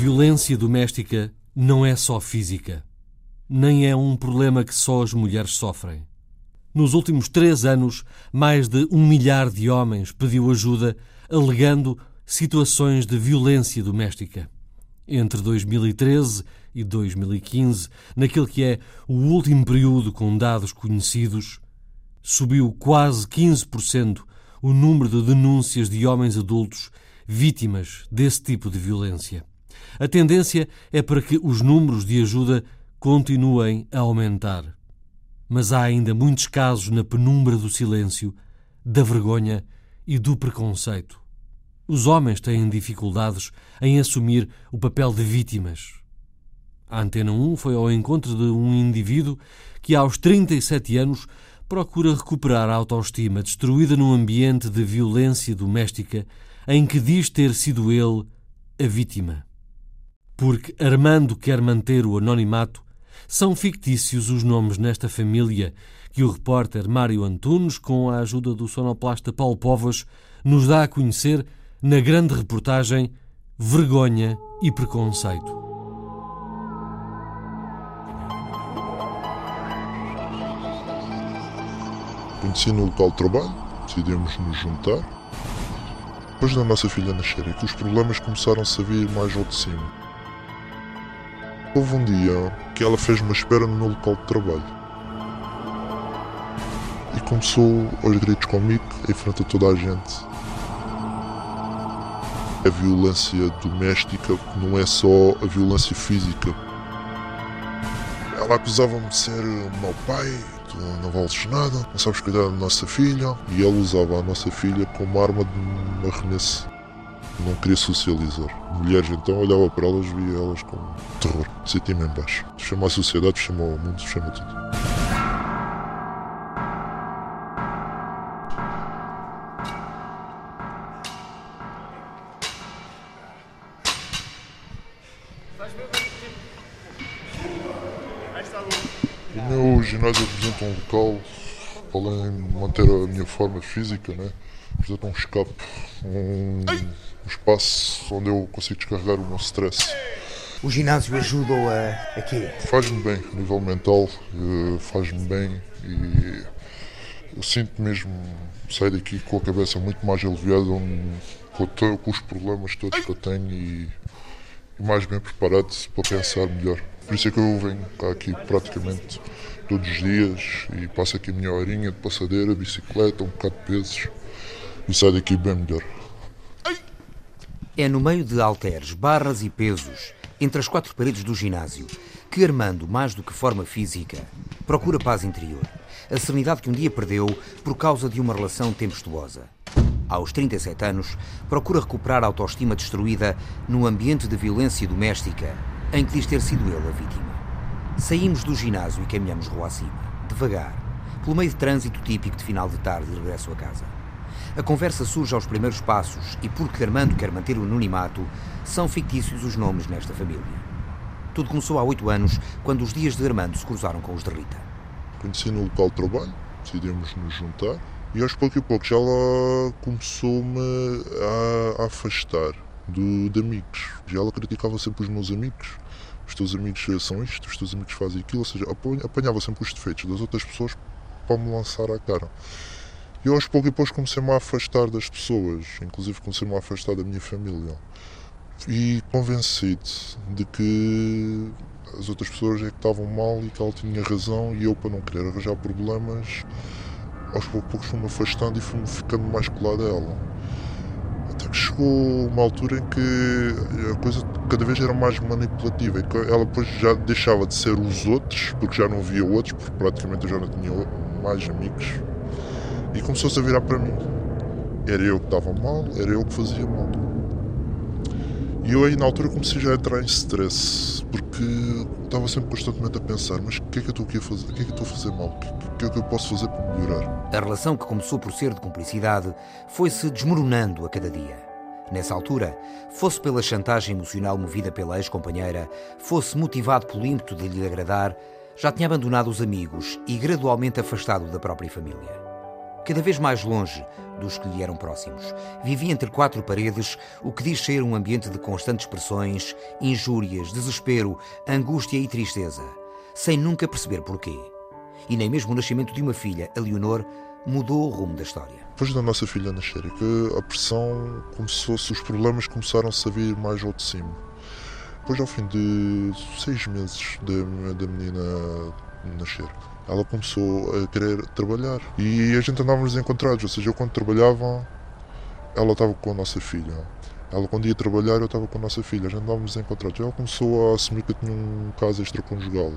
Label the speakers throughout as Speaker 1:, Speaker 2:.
Speaker 1: Violência doméstica não é só física, nem é um problema que só as mulheres sofrem. Nos últimos três anos, mais de um milhar de homens pediu ajuda alegando situações de violência doméstica. Entre 2013 e 2015, naquele que é o último período com dados conhecidos, subiu quase 15% o número de denúncias de homens adultos vítimas desse tipo de violência. A tendência é para que os números de ajuda continuem a aumentar. Mas há ainda muitos casos na penumbra do silêncio, da vergonha e do preconceito. Os homens têm dificuldades em assumir o papel de vítimas. A Antena 1 foi ao encontro de um indivíduo que, aos 37 anos, procura recuperar a autoestima destruída num ambiente de violência doméstica em que diz ter sido ele a vítima. Porque Armando quer manter o anonimato, são fictícios os nomes nesta família que o repórter Mário Antunes, com a ajuda do sonoplasta Paulo Povas, nos dá a conhecer na grande reportagem Vergonha e Preconceito.
Speaker 2: Conheci no local de trabalho, decidimos nos juntar. Depois da nossa filha nascer, é que os problemas começaram-se a vir mais ao de cima. Houve um dia que ela fez uma espera no meu local de trabalho. E começou aos gritos comigo, em frente a toda a gente. A violência doméstica não é só a violência física. Ela acusava-me de ser mau pai, tu não vales nada, não sabes cuidar da nossa filha. E ela usava a nossa filha como arma de arremesso. Não queria socializar. Mulheres então olhava para elas, via elas com terror. Sentia-me em baixo. Chama a sociedade, chama o mundo, chama tudo. O meu ginásio representa um local, além de manter a minha forma física, né? Representa um escape, um, um espaço onde eu consigo descarregar o meu stress.
Speaker 3: O ginásio ajuda-o a, a quê?
Speaker 2: Faz-me bem, a nível mental, eh, faz-me bem e eu sinto mesmo sair daqui com a cabeça muito mais aliviada com, com os problemas todos que eu tenho e, e mais bem preparado para pensar melhor. Por isso é que eu venho cá aqui praticamente todos os dias e passo aqui a minha horinha de passadeira, bicicleta, um bocado de pesos e saio daqui bem melhor.
Speaker 3: É no meio de halteres, barras e pesos, entre as quatro paredes do ginásio, que Armando, mais do que forma física, procura paz interior. A serenidade que um dia perdeu por causa de uma relação tempestuosa. Aos 37 anos, procura recuperar a autoestima destruída num ambiente de violência doméstica em que diz ter sido ele a vítima. Saímos do ginásio e caminhamos rua acima, devagar, pelo meio de trânsito típico de final de tarde de regresso a casa. A conversa surge aos primeiros passos e, porque Armando quer manter o anonimato, são fictícios os nomes nesta família. Tudo começou há oito anos, quando os dias de Armando se cruzaram com os de Rita.
Speaker 2: Conheci no local de trabalho, decidimos nos juntar e aos pouco e pouco já ela começou-me a, afastar do, de amigos. Já ela criticava sempre os meus amigos. Os teus amigos são isto, os teus amigos fazem aquilo, ou seja, apanha- apanhava sempre os defeitos das outras pessoas para me lançar à cara. E aos pouco e pouco comecei-me a afastar das pessoas, inclusive comecei-me a afastar da minha família. E convencido de que as outras pessoas é que estavam mal e que ela tinha razão e eu para não querer arranjar problemas aos poucos poucos fui-me afastando e fui-me ficando mais colado a ela. Até que chegou uma altura em que a coisa cada vez era mais manipulativa e ela depois já deixava de ser os outros, porque já não via outros, porque praticamente eu já não tinha mais amigos, e começou-se a virar para mim. Era eu que estava mal, era eu que fazia mal. E eu aí na altura comecei já a entrar em stress, porque estava sempre constantemente a pensar, mas o que é que eu estou aqui a fazer? O que é que eu estou a fazer mal? O que é que eu posso fazer para melhorar?
Speaker 3: A relação que começou por ser de cumplicidade foi-se desmoronando a cada dia. Nessa altura, fosse pela chantagem emocional movida pela ex-companheira, fosse motivado pelo ímpeto de lhe agradar, já tinha abandonado os amigos e gradualmente afastado da própria família. Cada vez mais longe dos que lhe eram próximos. Vivia entre quatro paredes, o que diz ser um ambiente de constantes pressões, injúrias, desespero, angústia e tristeza, sem nunca perceber porquê. E nem mesmo o nascimento de uma filha, a Leonor, mudou o rumo da história.
Speaker 2: Depois da nossa filha nascer, é que a pressão começou-se, os problemas começaram-se a vir mais ao de cima. Depois, ao fim de seis meses da, da menina nascer, ela começou a querer trabalhar. E a gente andávamos encontrados, ou seja, eu quando trabalhava, ela estava com a nossa filha. Ela quando ia trabalhar, eu estava com a nossa filha. A gente andávamos encontrados. Ela começou a assumir que eu tinha um caso extraconjugal.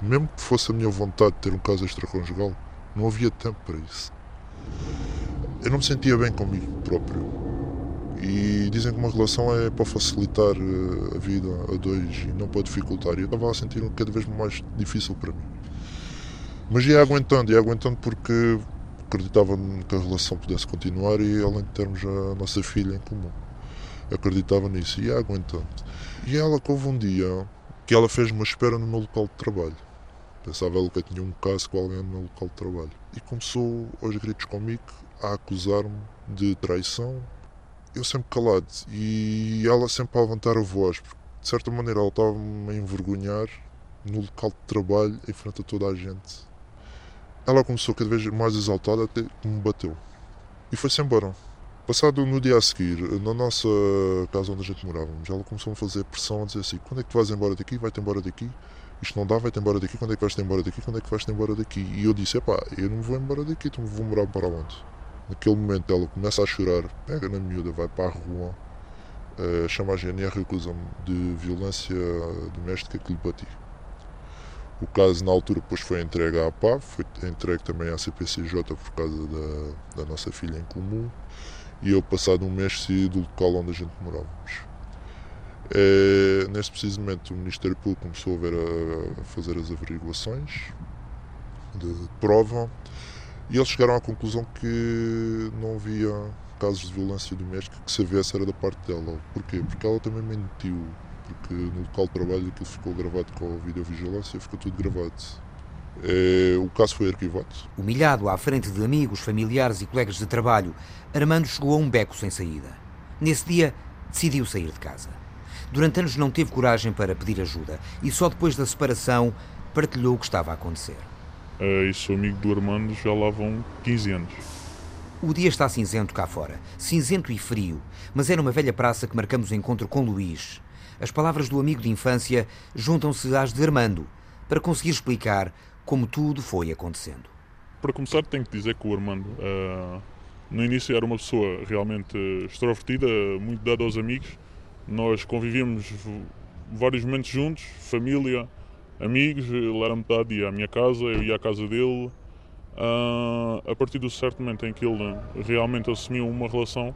Speaker 2: Mesmo que fosse a minha vontade de ter um caso extraconjugal, não havia tempo para isso. Eu não me sentia bem comigo próprio. E dizem que uma relação é para facilitar eh, a vida a dois e não para dificultar. E eu estava a sentir cada vez mais difícil para mim. Mas ia aguentando, ia aguentando porque acreditava que a relação pudesse continuar e além de termos a nossa filha em comum. Acreditava nisso e ia aguentando. E ela houve um dia que ela fez uma espera no meu local de trabalho. Pensava ela que eu tinha um caso com alguém no meu local de trabalho. E começou aos gritos comigo a acusar-me de traição. Eu sempre calado e ela sempre a levantar a voz, porque de certa maneira ela estava-me a envergonhar no local de trabalho em frente a toda a gente ela começou cada vez mais exaltada até que me bateu. E foi-se embora. Passado no dia a seguir, na nossa casa onde a gente morávamos, ela começou a fazer pressão a dizer assim: quando é que tu vais embora daqui? Vai-te embora daqui? Isto não dá, vai-te embora daqui? Quando é que vais-te embora daqui? Quando é que vais-te embora daqui? E eu disse: epá, eu não vou embora daqui, então vou morar para onde? Naquele momento ela começa a chorar, pega na miúda, vai para a rua, uh, chama a GNR e acusa-me de violência doméstica que lhe bati. O caso, na altura, depois foi entregue à PAV, foi entregue também à CPCJ por causa da, da nossa filha em comum. E eu, passado um mês, saí do local onde a gente morávamos. É, neste preciso momento, o Ministério Público começou a, ver a, a fazer as averiguações de prova e eles chegaram à conclusão que não havia casos de violência doméstica que se houvesse era da parte dela. Porquê? Porque ela também mentiu porque no local de trabalho aquilo ficou gravado com a videovigilância, ficou tudo gravado. É, o caso foi arquivado.
Speaker 3: Humilhado à frente de amigos, familiares e colegas de trabalho, Armando chegou a um beco sem saída. Nesse dia, decidiu sair de casa. Durante anos não teve coragem para pedir ajuda e só depois da separação partilhou o que estava a acontecer.
Speaker 4: E sou amigo do Armando já lá vão 15 anos.
Speaker 3: O dia está cinzento cá fora, cinzento e frio, mas era uma velha praça que marcamos o encontro com Luís, as palavras do amigo de infância juntam-se às de Armando para conseguir explicar como tudo foi acontecendo.
Speaker 4: Para começar, tenho que dizer que o Armando, uh, no início, era uma pessoa realmente extrovertida, muito dada aos amigos. Nós convivíamos vários momentos juntos, família, amigos. Ele era metade, ia à minha casa, eu ia à casa dele. Uh, a partir do certo momento em que ele realmente assumiu uma relação,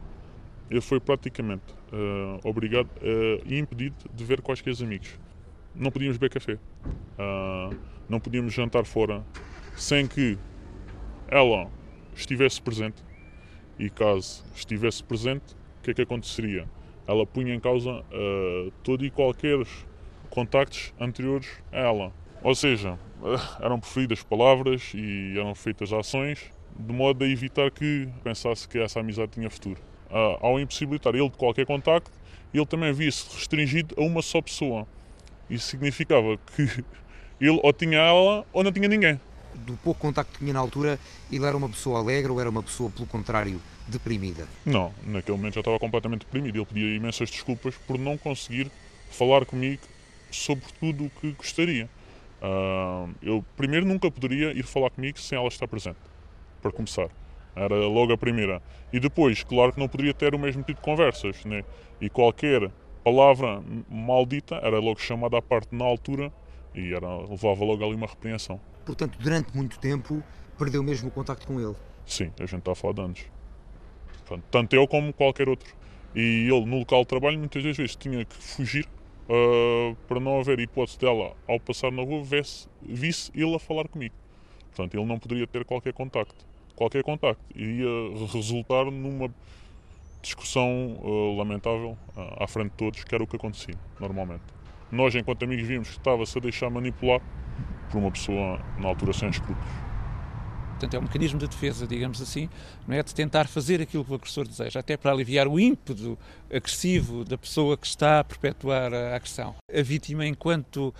Speaker 4: ele foi praticamente uh, obrigado uh, e impedido de ver quaisquer amigos. Não podíamos beber café, uh, não podíamos jantar fora sem que ela estivesse presente. E caso estivesse presente, o que é que aconteceria? Ela punha em causa uh, todo e qualquer contactos anteriores a ela. Ou seja, eram preferidas palavras e eram feitas ações de modo a evitar que pensasse que essa amizade tinha futuro uh, ao impossibilitar ele de qualquer contacto, ele também via-se restringido a uma só pessoa. Isso significava que ele ou tinha ela ou não tinha ninguém.
Speaker 3: Do pouco contacto que tinha na altura, ele era uma pessoa alegre ou era uma pessoa, pelo contrário, deprimida?
Speaker 4: Não, naquele momento já estava completamente deprimido. Ele pedia imensas desculpas por não conseguir falar comigo sobre tudo o que gostaria. Uh, eu primeiro nunca poderia ir falar comigo sem ela estar presente, para começar. Era logo a primeira. E depois, claro que não poderia ter o mesmo tipo de conversas, né? E qualquer palavra maldita era logo chamada à parte na altura e era, levava logo ali uma repreensão.
Speaker 3: Portanto, durante muito tempo, perdeu mesmo o contacto com ele?
Speaker 4: Sim, a gente está a falar de anos. Portanto, tanto eu como qualquer outro. E ele, no local de trabalho, muitas das vezes tinha que fugir uh, para não haver hipótese dela, ao passar na rua, visse, visse ele a falar comigo. Portanto, ele não poderia ter qualquer contacto qualquer contacto. Iria resultar numa discussão uh, lamentável uh, à frente de todos, que era o que acontecia normalmente. Nós, enquanto amigos, vimos que estava-se a deixar manipular por uma pessoa na altura sem escrúpulos.
Speaker 5: Portanto, é um mecanismo de defesa, digamos assim, não é? de tentar fazer aquilo que o agressor deseja, até para aliviar o ímpeto agressivo da pessoa que está a perpetuar a agressão. A vítima, enquanto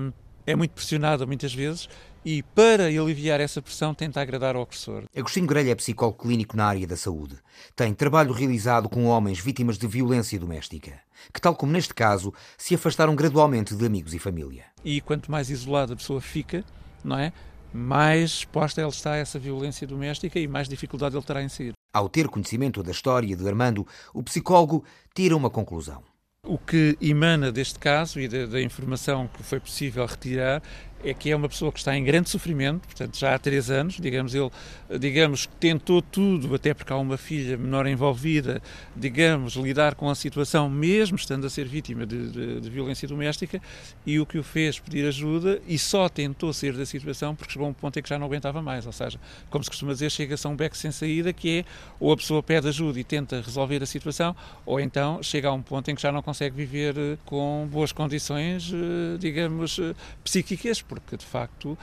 Speaker 5: hum, é muito pressionada muitas vezes, e, para aliviar essa pressão, tenta agradar ao agressor.
Speaker 3: Agostinho Grelha é psicólogo clínico na área da saúde. Tem trabalho realizado com homens vítimas de violência doméstica, que, tal como neste caso, se afastaram gradualmente de amigos e família.
Speaker 5: E quanto mais isolada a pessoa fica, não é? Mais exposta ela está a essa violência doméstica e mais dificuldade ele terá em sair.
Speaker 3: Ao ter conhecimento da história de Armando, o psicólogo tira uma conclusão.
Speaker 5: O que emana deste caso e da, da, informação que foi possível retirar é que é uma pessoa que está em grande sofrimento, portanto já há três anos, digamos, ele digamos, tentou tudo, até porque há uma filha menor envolvida, digamos, lidar com a situação, mesmo estando a ser vítima de, de, de violência doméstica, e o que o fez pedir ajuda e só tentou sair da situação porque chegou a um ponto em que já não aguentava mais, ou seja, como se costuma dizer, chega-se a um beco sem saída, que é ou a pessoa pede ajuda e tenta resolver a situação, ou então chega a um ponto em que já não consegue viver eh, com boas condições, eh, digamos, eh, psíquicas, porque de facto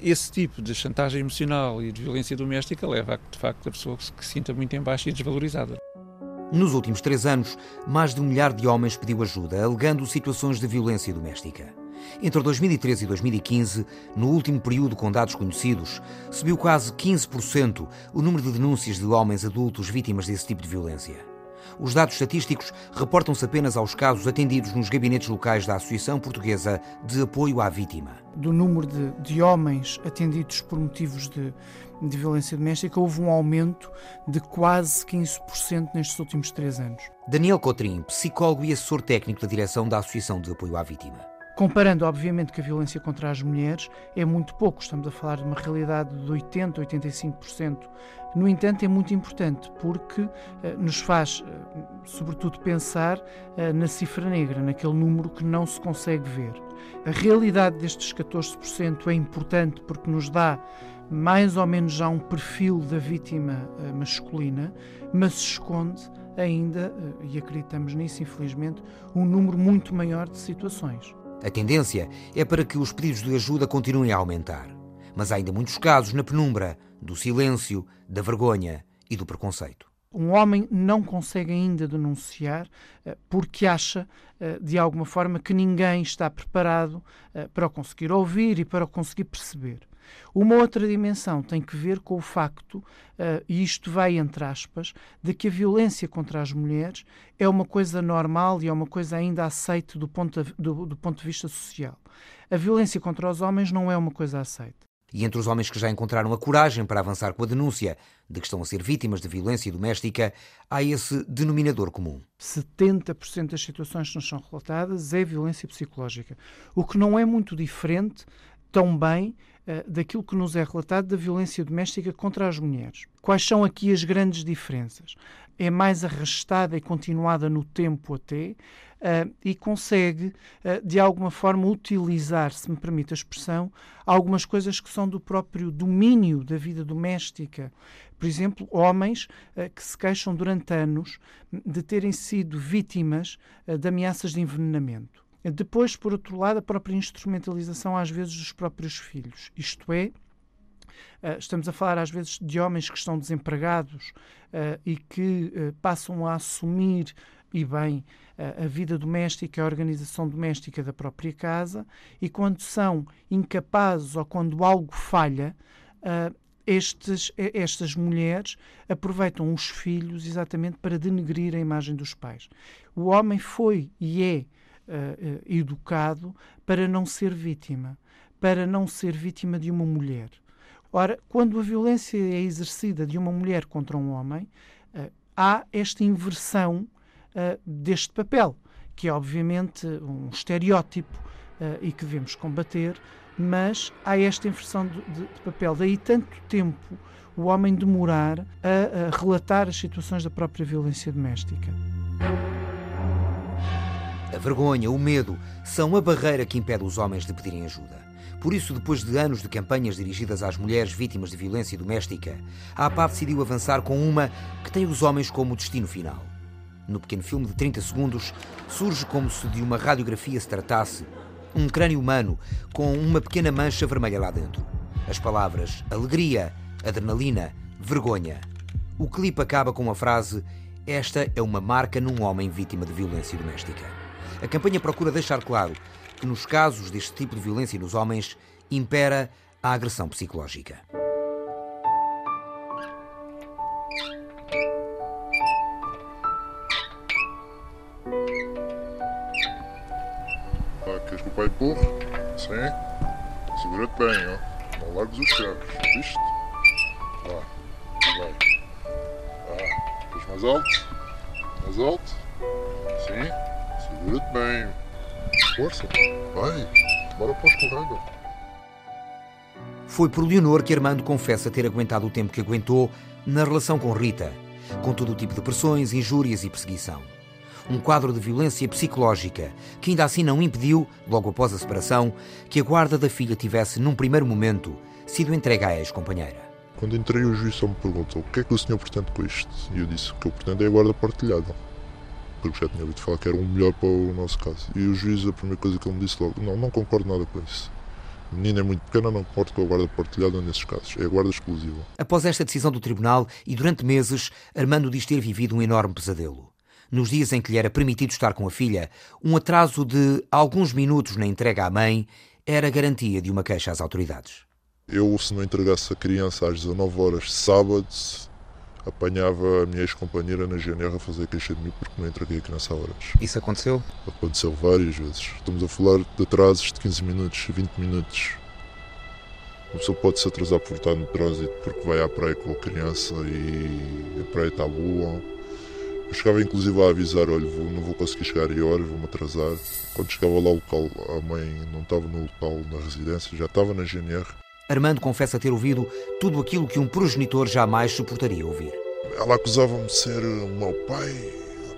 Speaker 5: esse tipo de chantagem emocional e de violência doméstica leva a que de facto a pessoa se sinta muito em baixo e desvalorizada.
Speaker 3: Nos últimos três anos, mais de um milhar de homens pediu ajuda, alegando situações de violência doméstica. Entre 2013 e 2015, no último período com dados conhecidos, subiu quase 15% o número de denúncias de homens adultos vítimas desse tipo de violência. Os dados estatísticos reportam-se apenas aos casos atendidos nos gabinetes locais da Associação Portuguesa de Apoio à Vítima.
Speaker 6: Do número de, de homens atendidos por motivos de, de violência doméstica, houve um aumento de quase 15% nestes últimos três anos.
Speaker 3: Daniel Cotrim, psicólogo e assessor técnico da direção da Associação de Apoio à Vítima.
Speaker 6: Comparando, obviamente, que a violência contra as mulheres é muito pouco, estamos a falar de uma realidade de 80%, 85%. No entanto, é muito importante porque eh, nos faz, eh, sobretudo, pensar eh, na cifra negra, naquele número que não se consegue ver. A realidade destes 14% é importante porque nos dá mais ou menos já um perfil da vítima masculina, mas se esconde ainda, e acreditamos nisso, infelizmente, um número muito maior de situações.
Speaker 3: A tendência é para que os pedidos de ajuda continuem a aumentar. Mas há ainda muitos casos na penumbra do silêncio, da vergonha e do preconceito.
Speaker 6: Um homem não consegue ainda denunciar eh, porque acha, eh, de alguma forma, que ninguém está preparado eh, para o conseguir ouvir e para o conseguir perceber. Uma outra dimensão tem que ver com o facto, e isto vai entre aspas, de que a violência contra as mulheres é uma coisa normal e é uma coisa ainda aceite do ponto de, do, do ponto de vista social. A violência contra os homens não é uma coisa aceita.
Speaker 3: E entre os homens que já encontraram a coragem para avançar com a denúncia de que estão a ser vítimas de violência doméstica, há esse denominador comum.
Speaker 6: 70% das situações que nos são relatadas é violência psicológica, o que não é muito diferente tão bem uh, daquilo que nos é relatado da violência doméstica contra as mulheres. Quais são aqui as grandes diferenças? É mais arrastada e continuada no tempo até, uh, e consegue, uh, de alguma forma, utilizar, se me permite a expressão, algumas coisas que são do próprio domínio da vida doméstica. Por exemplo, homens uh, que se queixam durante anos de terem sido vítimas de ameaças de envenenamento. Depois, por outro lado, a própria instrumentalização, às vezes, dos próprios filhos. Isto é, estamos a falar, às vezes, de homens que estão desempregados e que passam a assumir e bem a vida doméstica, a organização doméstica da própria casa, e quando são incapazes ou quando algo falha, estes, estas mulheres aproveitam os filhos exatamente para denegrir a imagem dos pais. O homem foi e é uh, educado para não ser vítima, para não ser vítima de uma mulher. Ora, quando a violência é exercida de uma mulher contra um homem, uh, há esta inversão uh, deste papel, que é obviamente um estereótipo e que devemos combater, mas há esta inversão de, de, de, papel. Daí tanto tempo o homem demorar a, a relatar as situações da própria violência doméstica.
Speaker 3: A vergonha, o medo, são a barreira que impede os homens de pedirem ajuda. Por isso, depois de anos de campanhas dirigidas às mulheres vítimas de violência doméstica, a APA decidiu avançar com uma que tem os homens como destino final no pequeno filme de 30 segundos, surge como se de uma radiografia se tratasse um crânio humano com uma pequena mancha vermelha lá dentro. As palavras alegria, adrenalina, vergonha. O clipe acaba com uma frase: Esta é uma marca num homem vítima de violência doméstica. A campanha procura deixar claro que nos casos deste tipo de violência nos homens impera a agressão psicológica.
Speaker 2: Queres que o pai empurre? Sim. Segura-te bem, ó. Não largues os chaves, viste? Vá, vai. Mais alto. Mais alto. Segura-te bem. Força. Vai. Bora para o escorrega.
Speaker 3: Foi por Leonor que Armando confessa ter aguentado o tempo que aguentou na relação com Rita, com todo o tipo de pressões, injúrias e perseguição. Um quadro de violência psicológica que ainda assim não impediu, logo após a separação, que a guarda da filha tivesse, num primeiro momento, sido entregue à ex-companheira.
Speaker 2: Quando entrei, o juiz só me perguntou o que é que o senhor pretende com isto. E eu disse que eu pretendo é a guarda partilhada. Porque já tinha ouvido falar que era o melhor para o nosso caso. E o juiz, a primeira coisa que ele me disse logo: Não, não concordo nada com isso. A menina é muito pequena, não concordo com a guarda partilhada nesses casos. É a guarda exclusiva.
Speaker 3: Após esta decisão do tribunal e durante meses, Armando diz ter vivido um enorme pesadelo. Nos dias em que lhe era permitido estar com a filha, um atraso de alguns minutos na entrega à mãe era garantia de uma queixa às autoridades.
Speaker 2: Eu, se não entregasse a criança às 19 horas sábado, apanhava a minha ex-companheira na GNR a fazer queixa de mim porque não entreguei a criança a horas.
Speaker 3: Isso aconteceu?
Speaker 2: Aconteceu várias vezes. Estamos a falar de atrasos de 15 minutos, 20 minutos. Uma pessoa pode se atrasar por estar no trânsito porque vai à praia com a criança e a praia está boa. Eu chegava inclusive a avisar, olha, vou, não vou conseguir chegar a horas, vou-me atrasar. Quando chegava lá ao local, a mãe não estava no local, na residência, já estava na GNR.
Speaker 3: Armando confessa ter ouvido tudo aquilo que um progenitor jamais suportaria ouvir.
Speaker 2: Ela acusava-me de ser o meu pai,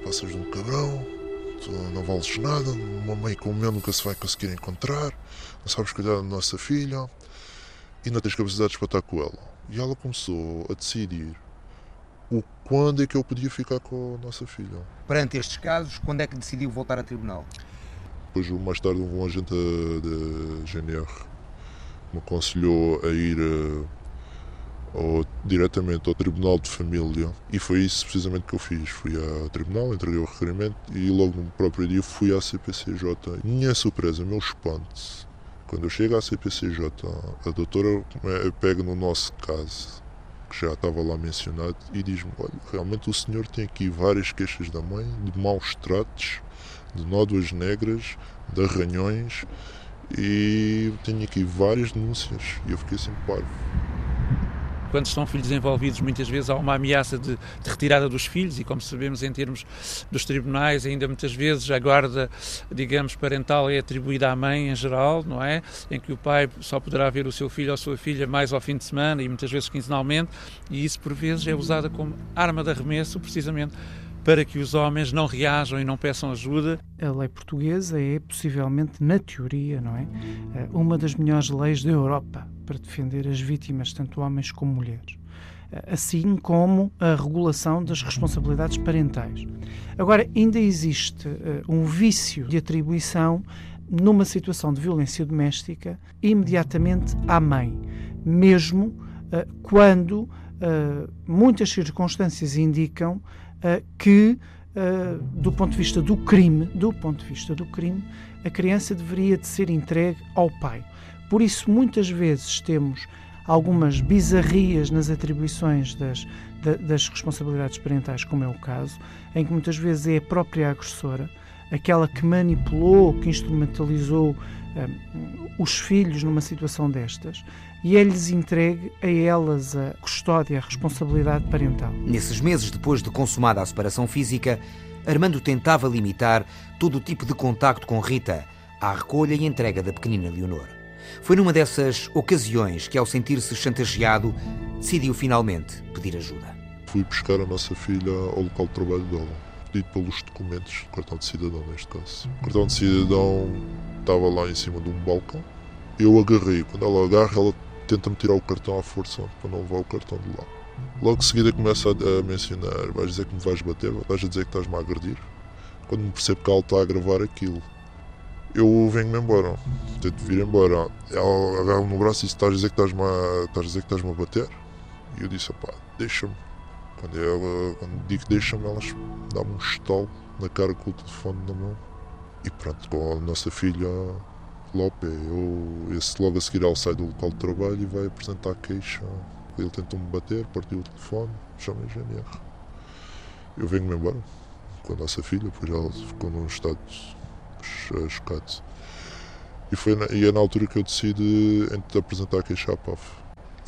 Speaker 2: passas de um cabrão, tu não vales nada, uma mãe como eu nunca se vai conseguir encontrar, não sabes cuidar da nossa filha e não tens capacidades para estar com ela. E ela começou a decidir o quando é que eu podia ficar com a nossa filha.
Speaker 3: Perante estes casos, quando é que decidiu voltar a tribunal?
Speaker 2: Depois, mais tarde, um agente da GNR me aconselhou a ir uh, ao, diretamente ao Tribunal de Família e foi isso precisamente que eu fiz. Fui ao Tribunal, entreguei o requerimento e logo no próprio dia fui à CPCJ. Minha surpresa, meu espanto, quando eu chego à CPCJ, a doutora pega no nosso caso, que já estava lá mencionado, e diz-me: Olha, realmente o senhor tem aqui várias queixas da mãe de maus tratos, de nódoas negras, de arranhões e tenho aqui várias denúncias e eu fiquei assim parvo.
Speaker 5: Quando estão filhos envolvidos, muitas vezes há uma ameaça de, de, retirada dos filhos, e como sabemos, em termos dos tribunais, ainda muitas vezes a guarda, digamos, parental é atribuída à mãe em geral, não é? Em que o pai só poderá ver o seu filho ou a sua filha mais ao fim de semana e muitas vezes quinzenalmente, e isso por vezes é usada como arma de arremesso, precisamente para que os homens não reajam e não peçam ajuda.
Speaker 6: A lei portuguesa é possivelmente, na teoria, não é, uma das melhores leis da Europa para defender as vítimas, tanto homens como mulheres, assim como a regulação das responsabilidades parentais. Agora, ainda existe um vício de atribuição numa situação de violência doméstica imediatamente à mãe, mesmo quando muitas circunstâncias indicam que, uh, do ponto de vista do crime, do ponto de vista do crime, a criança deveria de ser entregue ao pai. Por isso, muitas vezes temos algumas bizarrias nas atribuições das, das responsabilidades parentais, como é o caso, em que muitas vezes é a própria agressora, aquela que manipulou, que instrumentalizou um, os filhos numa situação destas, e é-lhes entregue a elas a custódia, a responsabilidade parental.
Speaker 3: Nesses meses depois de consumada a separação física, Armando tentava limitar todo o tipo de contacto com Rita, à recolha e entrega da pequenina Leonor. Foi numa dessas ocasiões que, ao sentir-se chantageado, decidiu finalmente pedir ajuda.
Speaker 2: Fui buscar a nossa filha ao local de trabalho dela, pedido pelos documentos, cartão de cidadão neste caso. O cartão de cidadão estava lá em cima de um balcão. Eu agarrei, quando ela agarra, ela tenta-me tirar o cartão à força para não levar o cartão de lá. Logo de seguida começa a, a mencionar: vais dizer que me vais bater, vais dizer que estás-me a agredir. Quando me percebo que ela está a gravar aquilo, eu venho-me embora. Tento vir embora. Ela agarra-me no braço e disse: Estás a dizer que estás-me a, estás a, dizer que estás a bater? E eu disse: Pá, deixa-me. Quando, ela, quando digo deixa-me, elas dão-me um estalo na cara com o telefone na mão. E pronto, com a nossa filha Lope, eu, esse logo a seguir ela sai do local de trabalho e vai apresentar queixa. Ele tentou-me bater, partiu o telefone, chama a GNR. Eu venho-me embora com a nossa filha, pois ela ficou num estado chocado. E, foi na, e é na altura que eu decidi apresentar a queixa à PAF.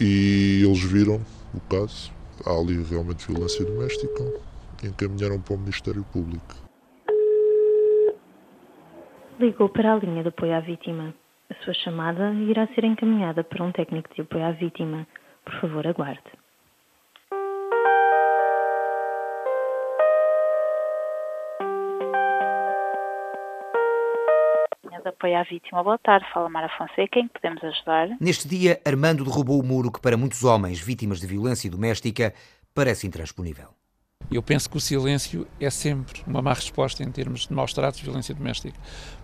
Speaker 2: E eles viram o caso, há ali realmente violência doméstica, e encaminharam para o Ministério Público.
Speaker 7: Ligou para a linha de apoio à vítima. A sua chamada irá ser encaminhada para um técnico de apoio à vítima. Por favor, aguarde.
Speaker 8: de apoio à vítima. Boa tarde, fala Mara Fonseca, em que podemos ajudar?
Speaker 3: Neste dia, Armando derrubou o muro que para muitos homens vítimas de violência doméstica parece intransponível.
Speaker 5: Eu penso que o silêncio é sempre uma má resposta em termos de maus tratos de violência doméstica.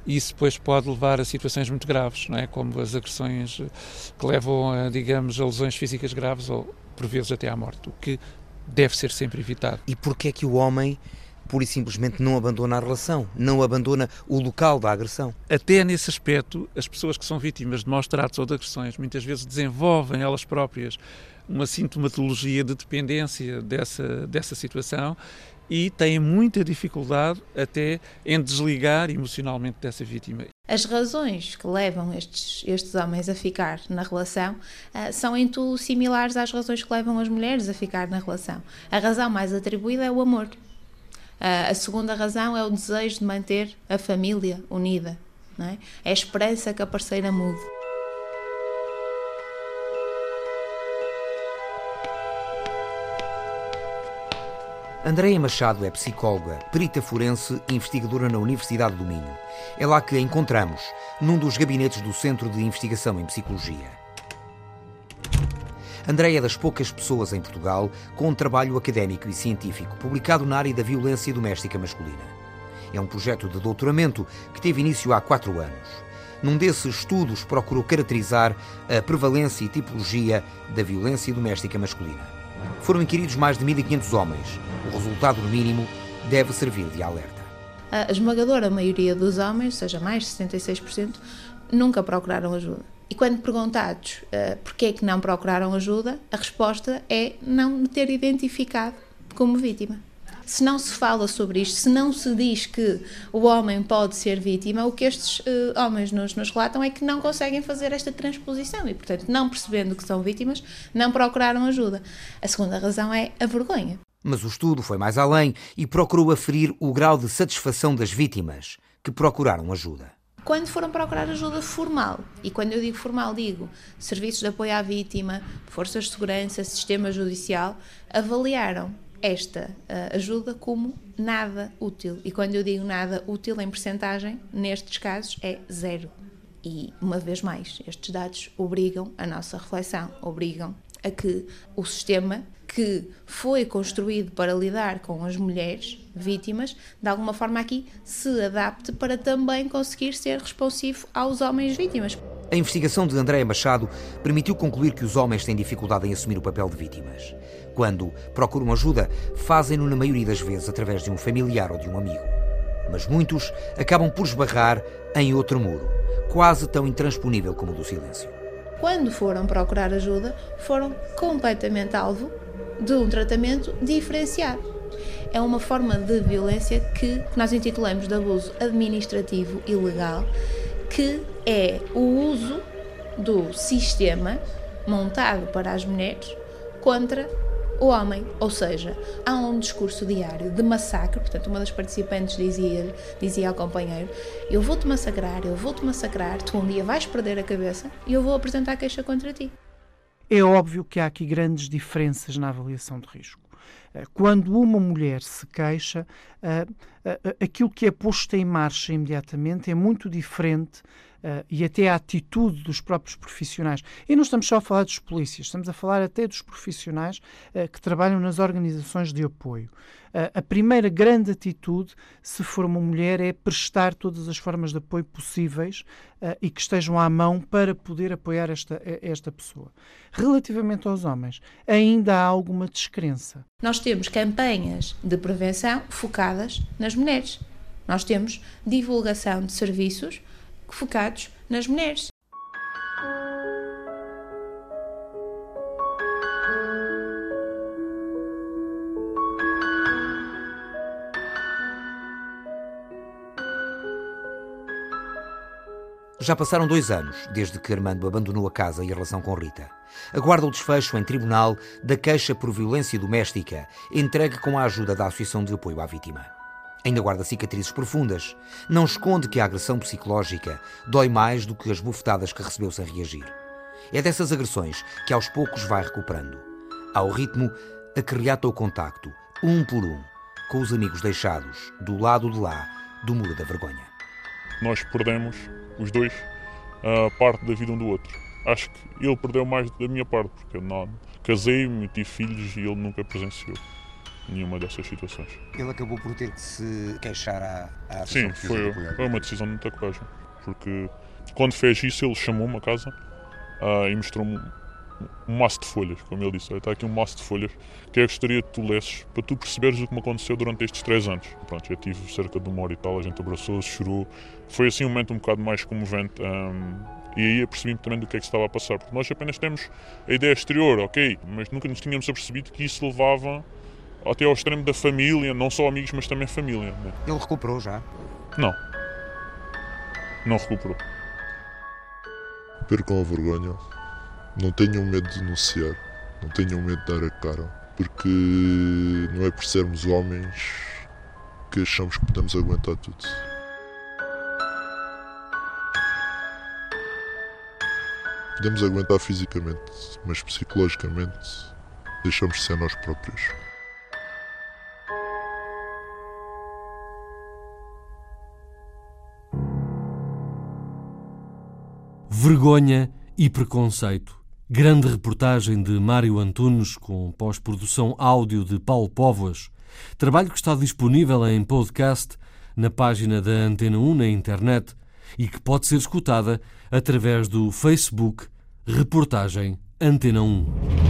Speaker 5: E isso depois pode levar a situações muito graves, não é? como as agressões que levam a, digamos, a lesões físicas graves ou, por vezes, até à morte, o que deve ser sempre evitado.
Speaker 3: E porquê é que o homem pura e simplesmente não abandona a relação, não abandona o local da agressão.
Speaker 5: Até nesse aspecto, as pessoas que são vítimas de maus tratos ou de agressões muitas vezes desenvolvem elas próprias uma sintomatologia de dependência dessa, dessa situação e têm muita dificuldade até em desligar emocionalmente dessa vítima.
Speaker 9: As razões que levam estes, estes homens a ficar na relação uh, são em tudo similares às razões que levam as mulheres a ficar na relação. A razão mais atribuída é o amor. Uh, a segunda razão é o desejo de manter a família unida. É? é a esperança que a parceira mude.
Speaker 3: Andréia Machado é psicóloga, perita forense e investigadora na Universidade do Minho. É lá que a encontramos, num dos gabinetes do Centro de Investigação em Psicologia. André é das poucas pessoas em Portugal com um trabalho académico e científico publicado na área da violência doméstica masculina. É um projeto de doutoramento que teve início há quatro anos. Num desses estudos procurou caracterizar a prevalência e tipologia da violência doméstica masculina. Foram inquiridos mais de 1.500 homens. O resultado, mínimo, deve servir de alerta.
Speaker 9: A esmagadora maioria dos homens, seja mais de 76%, nunca procuraram ajuda. E quando perguntados uh, porquê é que não procuraram ajuda, a resposta é não me ter identificado como vítima. Se não se fala sobre isto, se não se diz que o homem pode ser vítima, o que estes uh, homens nos, nos relatam é que não conseguem fazer esta transposição e, portanto, não percebendo que são vítimas, não procuraram ajuda. A segunda razão é a vergonha.
Speaker 3: Mas o estudo foi mais além e procurou aferir o grau de satisfação das vítimas que procuraram ajuda
Speaker 9: quando foram procurar ajuda formal. E quando eu digo formal, digo serviços de apoio à vítima, forças de segurança, sistema judicial, avaliaram esta uh, ajuda como nada útil. E quando eu digo nada útil em percentagem, nestes casos é zero. E, uma vez mais, estes dados obrigam a nossa reflexão, obrigam a que o sistema que foi construído para lidar com as mulheres vítimas, de alguma forma aqui se adapte para também conseguir ser responsivo aos homens vítimas.
Speaker 3: A investigação de Andréa Machado permitiu concluir que os homens têm dificuldade em assumir o papel de vítimas. Quando procuram ajuda, fazem-no na maioria das vezes através de um familiar ou de um amigo. Mas muitos acabam por esbarrar em outro muro, quase tão intransponível como o do silêncio.
Speaker 9: Quando foram procurar ajuda, foram completamente alvo de um tratamento diferenciado. É uma forma de violência que nós intitulamos de abuso administrativo e legal, que é o uso do sistema montado para as mulheres contra o homem. Ou seja, há um discurso diário de massacre. Portanto, uma das participantes dizia, dizia ao companheiro: Eu vou-te massacrar, eu vou-te massacrar, tu um dia vais perder a cabeça e eu vou apresentar queixa contra ti.
Speaker 6: É óbvio que há aqui grandes diferenças na avaliação de risco. Eh, quando uma mulher se queixa, eh, eh, aquilo que é posto em marcha imediatamente é muito diferente uh, e até a atitude dos próprios profissionais. E não estamos só a falar dos polícias, estamos a falar até dos profissionais uh, que trabalham nas organizações de apoio. Uh, a primeira grande atitude, se for uma mulher, é prestar todas as formas de apoio possíveis e que estejam à mão para poder apoiar esta, esta pessoa. Relativamente aos homens, ainda há alguma descrença.
Speaker 9: Nós temos campanhas de prevenção focadas nas mulheres. Nós temos divulgação de serviços focados nas mulheres.
Speaker 3: Já passaram dois anos desde que Armando abandonou a casa e a relação com Rita. Aguarda o desfecho em tribunal da queixa por violência doméstica, entregue com a ajuda da Associação de Apoio à Vítima. Ainda guarda cicatrizes profundas. Não esconde que a agressão psicológica dói mais do que as bufetadas que recebeu sem reagir. É dessas agressões que aos poucos vai recuperando. Ao ritmo a que reata o contacto, um por um, com os amigos deixados do lado de lá do muro da vergonha.
Speaker 4: Nós perdemos, os dois, a parte da vida um do outro. Acho que ele perdeu mais da minha parte, porque eu não casei-me, tive filhos e ele nunca presenciou nenhuma dessas situações.
Speaker 3: Ele acabou por ter que se queixar à, à
Speaker 4: Sim, foi, foi uma decisão de muita coragem, porque quando fez isso ele chamou-me a casa uh, e mostrou-me um maço de folhas, como ele disse. Está aqui um maço de folhas que eu gostaria que tu lesses para tu perceberes o que me aconteceu durante estes três anos. Pronto, eu tive cerca de uma hora e tal, a gente abraçou-se, chorou. Foi assim um momento um bocado mais comovente. E aí apercebi-me também do que é que estava a passar, porque nós apenas temos a ideia exterior, ok, mas nunca nos tínhamos apercebido que isso levava até ao extremo da família, não só amigos, mas também família. Né?
Speaker 3: Ele recuperou já?
Speaker 4: Não. Não recuperou.
Speaker 2: Percam a vergonha. Não tenham medo de denunciar. Não tenham medo de dar a cara. Porque não é por sermos homens que achamos que podemos aguentar tudo. Podemos aguentar fisicamente, mas psicologicamente deixamos de ser nós próprios.
Speaker 1: Vergonha e preconceito. Grande reportagem de Mário Antunes com pós-produção áudio de Paulo Póvoas. Trabalho que está disponível em podcast na página da Antena 1 na internet e que pode ser escutada através do Facebook Reportagem Antena 1.